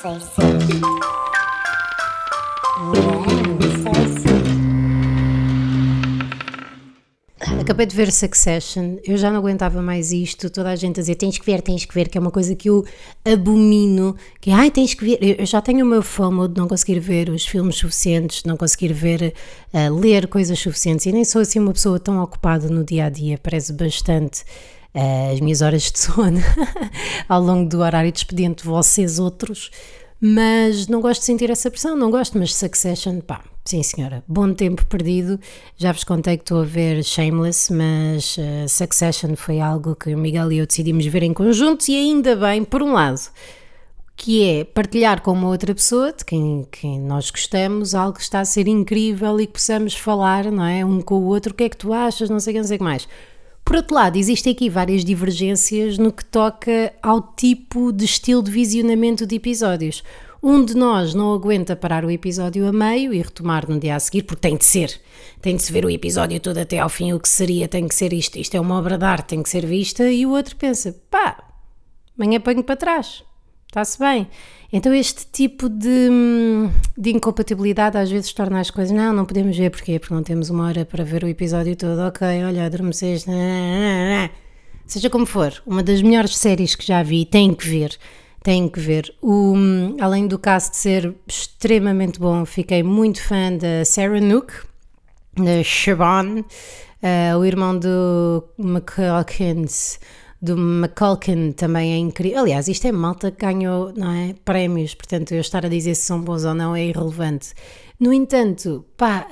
sei sim. Acabei de ver Succession, eu já não aguentava mais isto, toda a gente a dizer tens que ver, tens que ver, que é uma coisa que eu abomino, que ai tens que ver, eu já tenho o meu fome de não conseguir ver os filmes suficientes, de não conseguir ver, uh, ler coisas suficientes e nem sou assim uma pessoa tão ocupada no dia a dia, parece bastante as minhas horas de sono ao longo do horário de expediente vocês outros, mas não gosto de sentir essa pressão, não gosto, mas Succession, pá, sim senhora, bom tempo perdido, já vos contei que estou a ver Shameless, mas uh, Succession foi algo que o Miguel e eu decidimos ver em conjunto e ainda bem, por um lado, que é partilhar com uma outra pessoa de quem, quem nós gostamos algo que está a ser incrível e que possamos falar, não é, um com o outro, o que é que tu achas, não sei o que, não sei o que mais. Por outro lado, existem aqui várias divergências no que toca ao tipo de estilo de visionamento de episódios. Um de nós não aguenta parar o episódio a meio e retomar no dia a seguir, porque tem de ser. Tem de se ver o episódio todo até ao fim, o que seria, tem que ser isto. Isto é uma obra de arte, tem que ser vista. E o outro pensa, pá, amanhã ponho para trás. Está-se bem. Então, este tipo de, de, incompatibilidade às vezes torna as coisas. Não, não podemos ver, porquê? Porque não temos uma hora para ver o episódio todo. Ok, olha, adormeceste. Seja como for, uma das melhores séries que já vi, tem que ver. Tem que ver. O, além do cast ser extremamente bom, fiquei muito fã da Sarah Nook, da Siobhan, uh, o irmão do McCalkins do McCulkin também é incrível. Aliás, isto é malta que ganhou não é, prémios, portanto, eu estar a dizer se são bons ou não é irrelevante. No entanto, pá,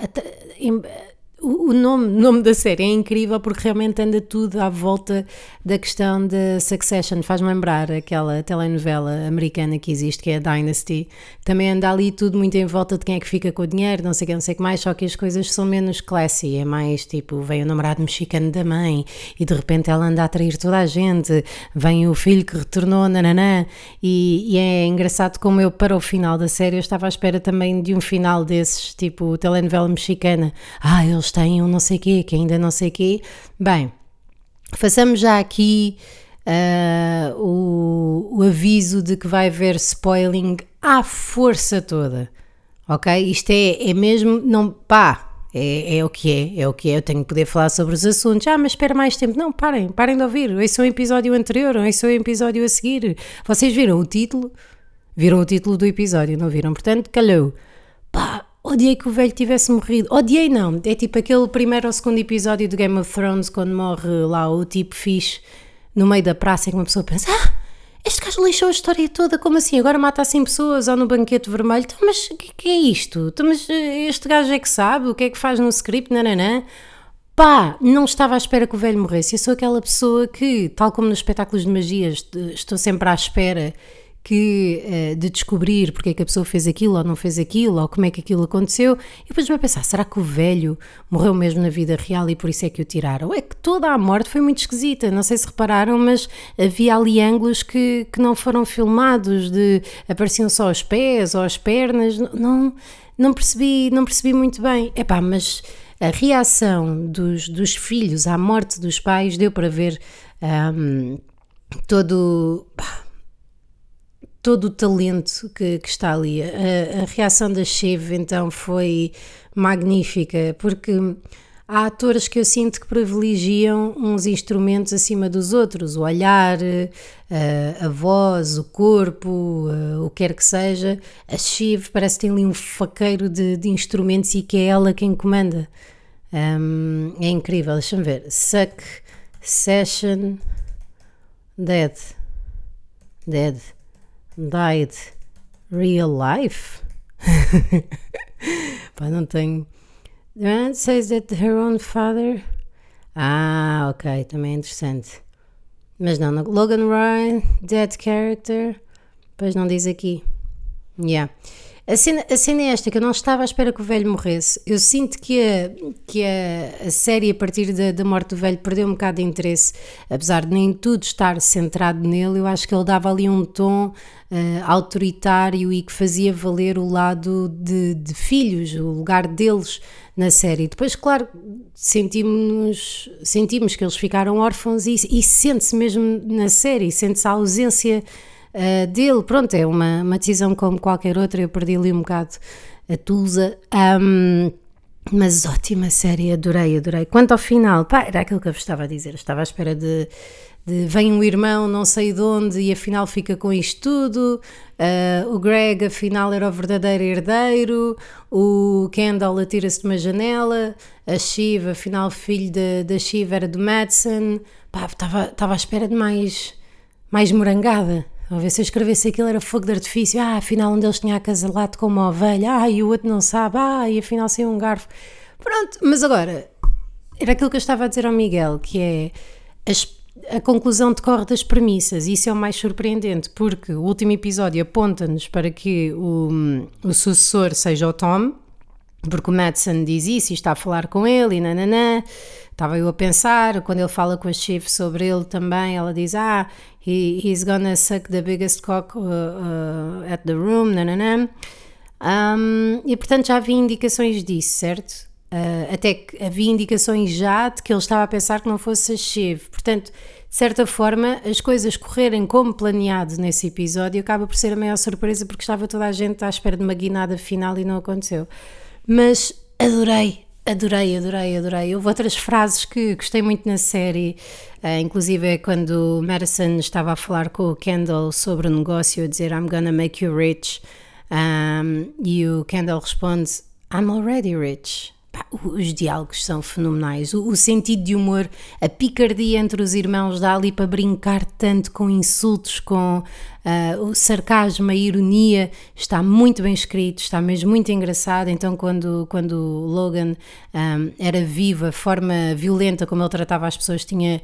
o nome, nome da série é incrível porque realmente anda tudo à volta da questão da Succession. Faz-me lembrar aquela telenovela americana que existe, que é a Dynasty. Também anda ali tudo muito em volta de quem é que fica com o dinheiro, não sei o que, não sei o que mais, só que as coisas são menos classy. É mais tipo, vem o namorado mexicano da mãe e de repente ela anda a atrair toda a gente, vem o filho que retornou, nananã. E, e é engraçado como eu, para o final da série, eu estava à espera também de um final desses, tipo telenovela mexicana. Ah, eles têm um não sei quê, que ainda não sei quê. Bem, façamos já aqui uh, o, o aviso de que vai haver spoiling à força toda. Ok? Isto é, é mesmo, não, pá, é, é, o que é, é o que é. Eu tenho que poder falar sobre os assuntos. Ah, mas espera mais tempo. Não, parem, parem de ouvir. Esse é o episódio anterior, esse é o episódio a seguir. Vocês viram o título? Viram o título do episódio, não viram? Portanto, calhou. Pá, odiei que o velho tivesse morrido. Odiei não, é tipo aquele primeiro ou segundo episódio de Game of Thrones quando morre lá o tipo fixe no meio da praça em que uma pessoa pensa ah, este gajo lixou a história toda, como assim? Agora mata assim pessoas ou no banquete vermelho? Então, mas o que, que, é isto? Então, mas eh, este gajo é que sabe o que é que faz no script? Nananã. Pá, não estava à espera que o velho morresse. Eu sou aquela pessoa que, tal como nos espetáculos de magia, estou sempre à espera que, uh, de descobrir porque é que a pessoa fez aquilo ou não fez aquilo, ou como é que aquilo aconteceu, e depois vai pensar, será que o velho morreu mesmo na vida real e por isso é que o tiraram? É que toda a morte foi muito esquisita, não sei se repararam, mas havia ali ângulos que, que não foram filmados, de apareciam só os pés ou as pernas, não, não percebi, não percebi muito bem. Epá, mas a reação dos, dos filhos à morte dos pais deu para ver um, todo... Pá, todo o talento que, que está ali. A, a, reação da Cheve então foi magnífica, porque há atores que eu sinto que privilegiam uns instrumentos acima dos outros, o olhar, a, a voz, o corpo, o que quer que seja. A Shiv parece que tem ali um faqueiro de, de instrumentos e que é ela quem comanda. Um, é incrível, deixa-me ver. Suck Session Dead. Dead died real life? Pá, não tenho. The man says that her own father. Ah, ok, também é interessante. Mas não, Logan Ryan, dead character. Pois não diz aqui. Yeah. A cena, a cena é esta, que eu não estava à espera que o velho morresse. Eu sinto que a, que a, a série, a partir da, da morte do velho, perdeu um bocado de interesse, apesar de nem tudo estar centrado nele. Eu acho que ele dava ali um tom uh, autoritário e que fazia valer o lado de, de filhos, o lugar deles na série. Depois, claro, sentimos, sentimos que eles ficaram órfãos e, e sente-se mesmo na série, sente-se a ausência uh, dele. Pronto, é uma, uma decisão como qualquer outra. Eu perdi ali um bocado a Tusa. Um, mas ótima série, adorei, adorei. Quanto ao final, pá, era aquilo que eu vos estava a dizer. Estava à espera de, de vem um irmão não sei de onde e afinal fica com isto tudo. Uh, o Greg afinal era o verdadeiro herdeiro. O Kendall atira-se de uma janela. A Shiva, afinal, filho da Shiva era do Madsen. Pá, estava, estava à espera de mais, mais morangada. A ver se eu escrevesse aquilo era fogo de artifício. Ah, afinal um deles tinha acasalado com uma ovelha. Ah, e o outro não sabe. Ah, e afinal saiu um garfo. Pronto, mas agora, era aquilo que eu estava a dizer ao Miguel, que é as, a conclusão decorre das premissas. Isso é o mais surpreendente, porque o último episódio aponta-nos para que o, o sucessor seja o Tom, porque o Madsen diz isso e está a falar com ele e nananã. Estava eu a pensar, quando ele fala com a Chief sobre ele também, ela diz: Ah, he, he's gonna suck the biggest cock uh, uh, at the room, nananã. Um, e portanto já havia indicações disso, certo? Uh, até que havia indicações já de que ele estava a pensar que não fosse a Shiv. Portanto, de certa forma, as coisas correrem como planeado nesse episódio acaba por ser a maior surpresa porque estava toda a gente à espera de uma guinada final e não aconteceu. Mas adorei, Adorei, adorei, adorei. Houve outras frases que gostei muito na série, uh, inclusive é quando Madison estava a falar com o Kendall sobre o negócio, a dizer I'm gonna make you rich, um, e o Kendall responde I'm already rich. Pá, os diálogos são fenomenais. O, o, sentido de humor, a picardia entre os irmãos dá ali para brincar tanto com insultos, com uh, o sarcasmo, a ironia. Está muito bem escrito, está mesmo muito engraçado. Então, quando, quando Logan um, era vivo, a forma violenta como ele tratava as pessoas tinha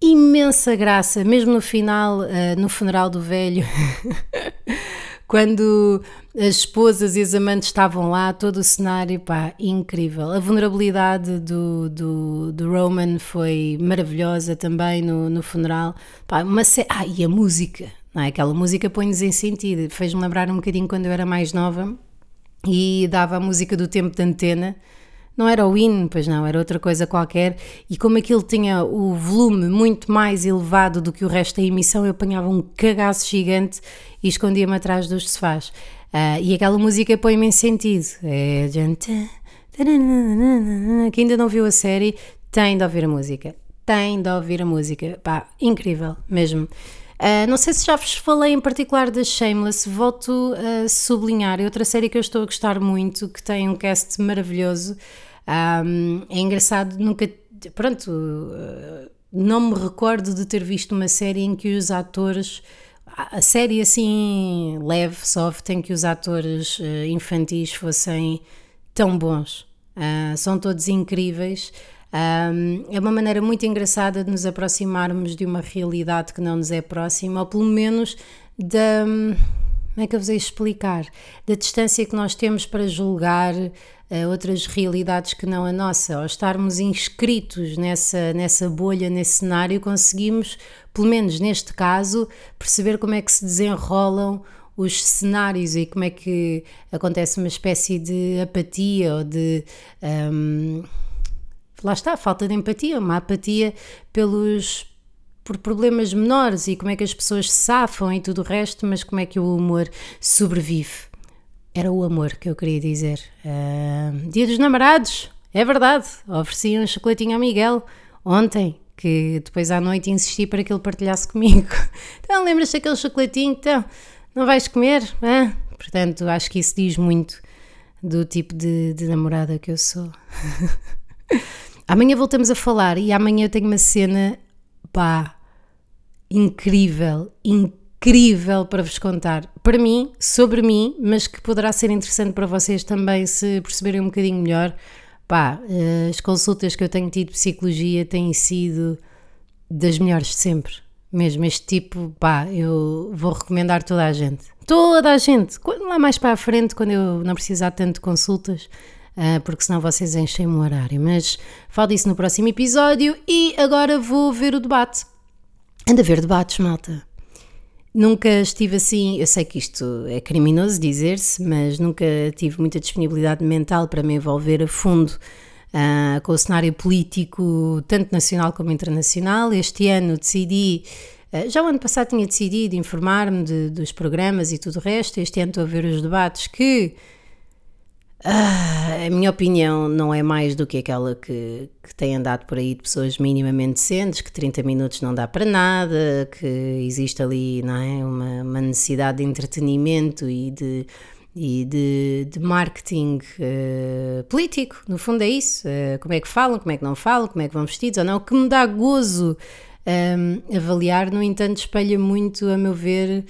imensa graça, mesmo no final, uh, no funeral do velho. quando as esposas e as amantes estavam lá, todo o cenário, pá, incrível. A vulnerabilidade do, do, do Roman foi maravilhosa também no, no funeral. Pá, uma se... Ah, e a música, não é? Aquela música põe-nos em sentido. Fez-me lembrar um bocadinho quando eu era mais nova e dava a música do tempo de antena não era o hino, pois não, era outra coisa qualquer, e como aquilo tinha o volume muito mais elevado do que o resto da emissão, eu apanhava um cagaço gigante e escondia-me atrás dos sofás. Uh, e aquela música põe-me em sentido. É. Quem ainda não viu a série tem de ouvir a música. Tem de ouvir a música. Pá, incrível, mesmo. Uh, não sei se já vos falei em particular da Shameless, volto a sublinhar. É outra série que eu estou a gostar muito, que tem um cast maravilhoso. Um, é engraçado, nunca. Pronto, uh, não me recordo de ter visto uma série em que os atores. A série assim leve, soft, em que os atores uh, infantis fossem tão bons. Uh, são todos incríveis. Um, é uma maneira muito engraçada de nos aproximarmos de uma realidade que não nos é próxima, ou pelo menos da. Como é que eu vos ia explicar? Da distância que nós temos para julgar uh, outras realidades que não a nossa. Ao estarmos inscritos nessa, nessa bolha, nesse cenário, conseguimos, pelo menos neste caso, perceber como é que se desenrolam os cenários e como é que acontece uma espécie de apatia ou de. Um, lá está, falta de empatia, uma apatia pelos por problemas menores e como é que as pessoas se safam e tudo o resto, mas como é que o humor sobrevive. Era o amor que eu queria dizer. Uh, dia dos namorados, é verdade. Ofereci um chocolatinho ao Miguel ontem, que depois à noite insisti para que ele partilhasse comigo. Então, lembras-te daquele chocolatinho? Então, não vais comer? Ah? Portanto, acho que isso diz muito do tipo de, de namorada que eu sou. amanhã voltamos a falar e amanhã eu tenho uma cena, pá, incrível, incrível para vos contar. Para mim, sobre mim, mas que poderá ser interessante para vocês também se perceberem um bocadinho melhor. Pá, eh, as consultas que eu tenho tido de psicologia têm sido das melhores de sempre. Mesmo este tipo, pá, eu vou recomendar toda a gente. Toda a gente! Lá mais para a frente, quando eu não precisar tanto de consultas, eh, porque senão vocês enchem o horário. Mas falo disso no próximo episódio e agora vou ver o debate. Anda a ver debates, malta. Nunca estive assim, eu sei que isto é criminoso dizer-se, mas nunca tive muita disponibilidade mental para me envolver a fundo uh, com o cenário político, tanto nacional como internacional. Este ano decidi Uh, já o ano passado tinha decidido informar-me de, dos programas e tudo o resto. Este ano estou a ver os debates que ah, a minha opinião não é mais do que aquela que, que tem andado por aí de pessoas minimamente decentes, que 30 minutos não dá para nada, que existe ali não é, uma, uma necessidade de entretenimento e de, e de, de marketing uh, político, no fundo é isso. Uh, como é que falam, como é que não falam, como é que vão vestidos ou não. O que me dá gozo um, avaliar, no entanto, espelha muito, a meu ver,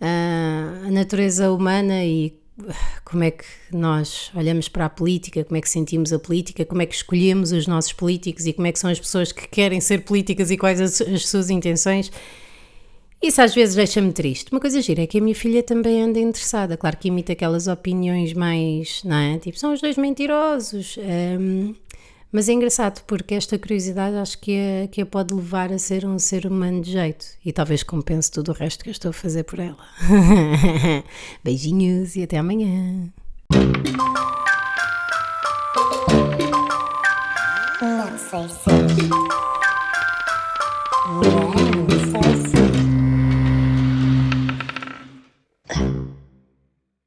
uh, a natureza humana e como é que nós olhamos para a política, como é que sentimos a política, como é que escolhemos os nossos políticos e como é que são as pessoas que querem ser políticas e quais as, as suas intenções. Isso às vezes deixa-me triste. Uma coisa gira é que a minha filha também anda interessada. Claro que imita aquelas opiniões mais, não é? Tipo, são os dois mentirosos. Um, mas é engraçado porque esta curiosidade acho que a, que a pode levar a ser um ser humano de jeito e talvez compense tudo o resto que eu estou a fazer por ela. Beijinhos e até amanhã. Não sei se.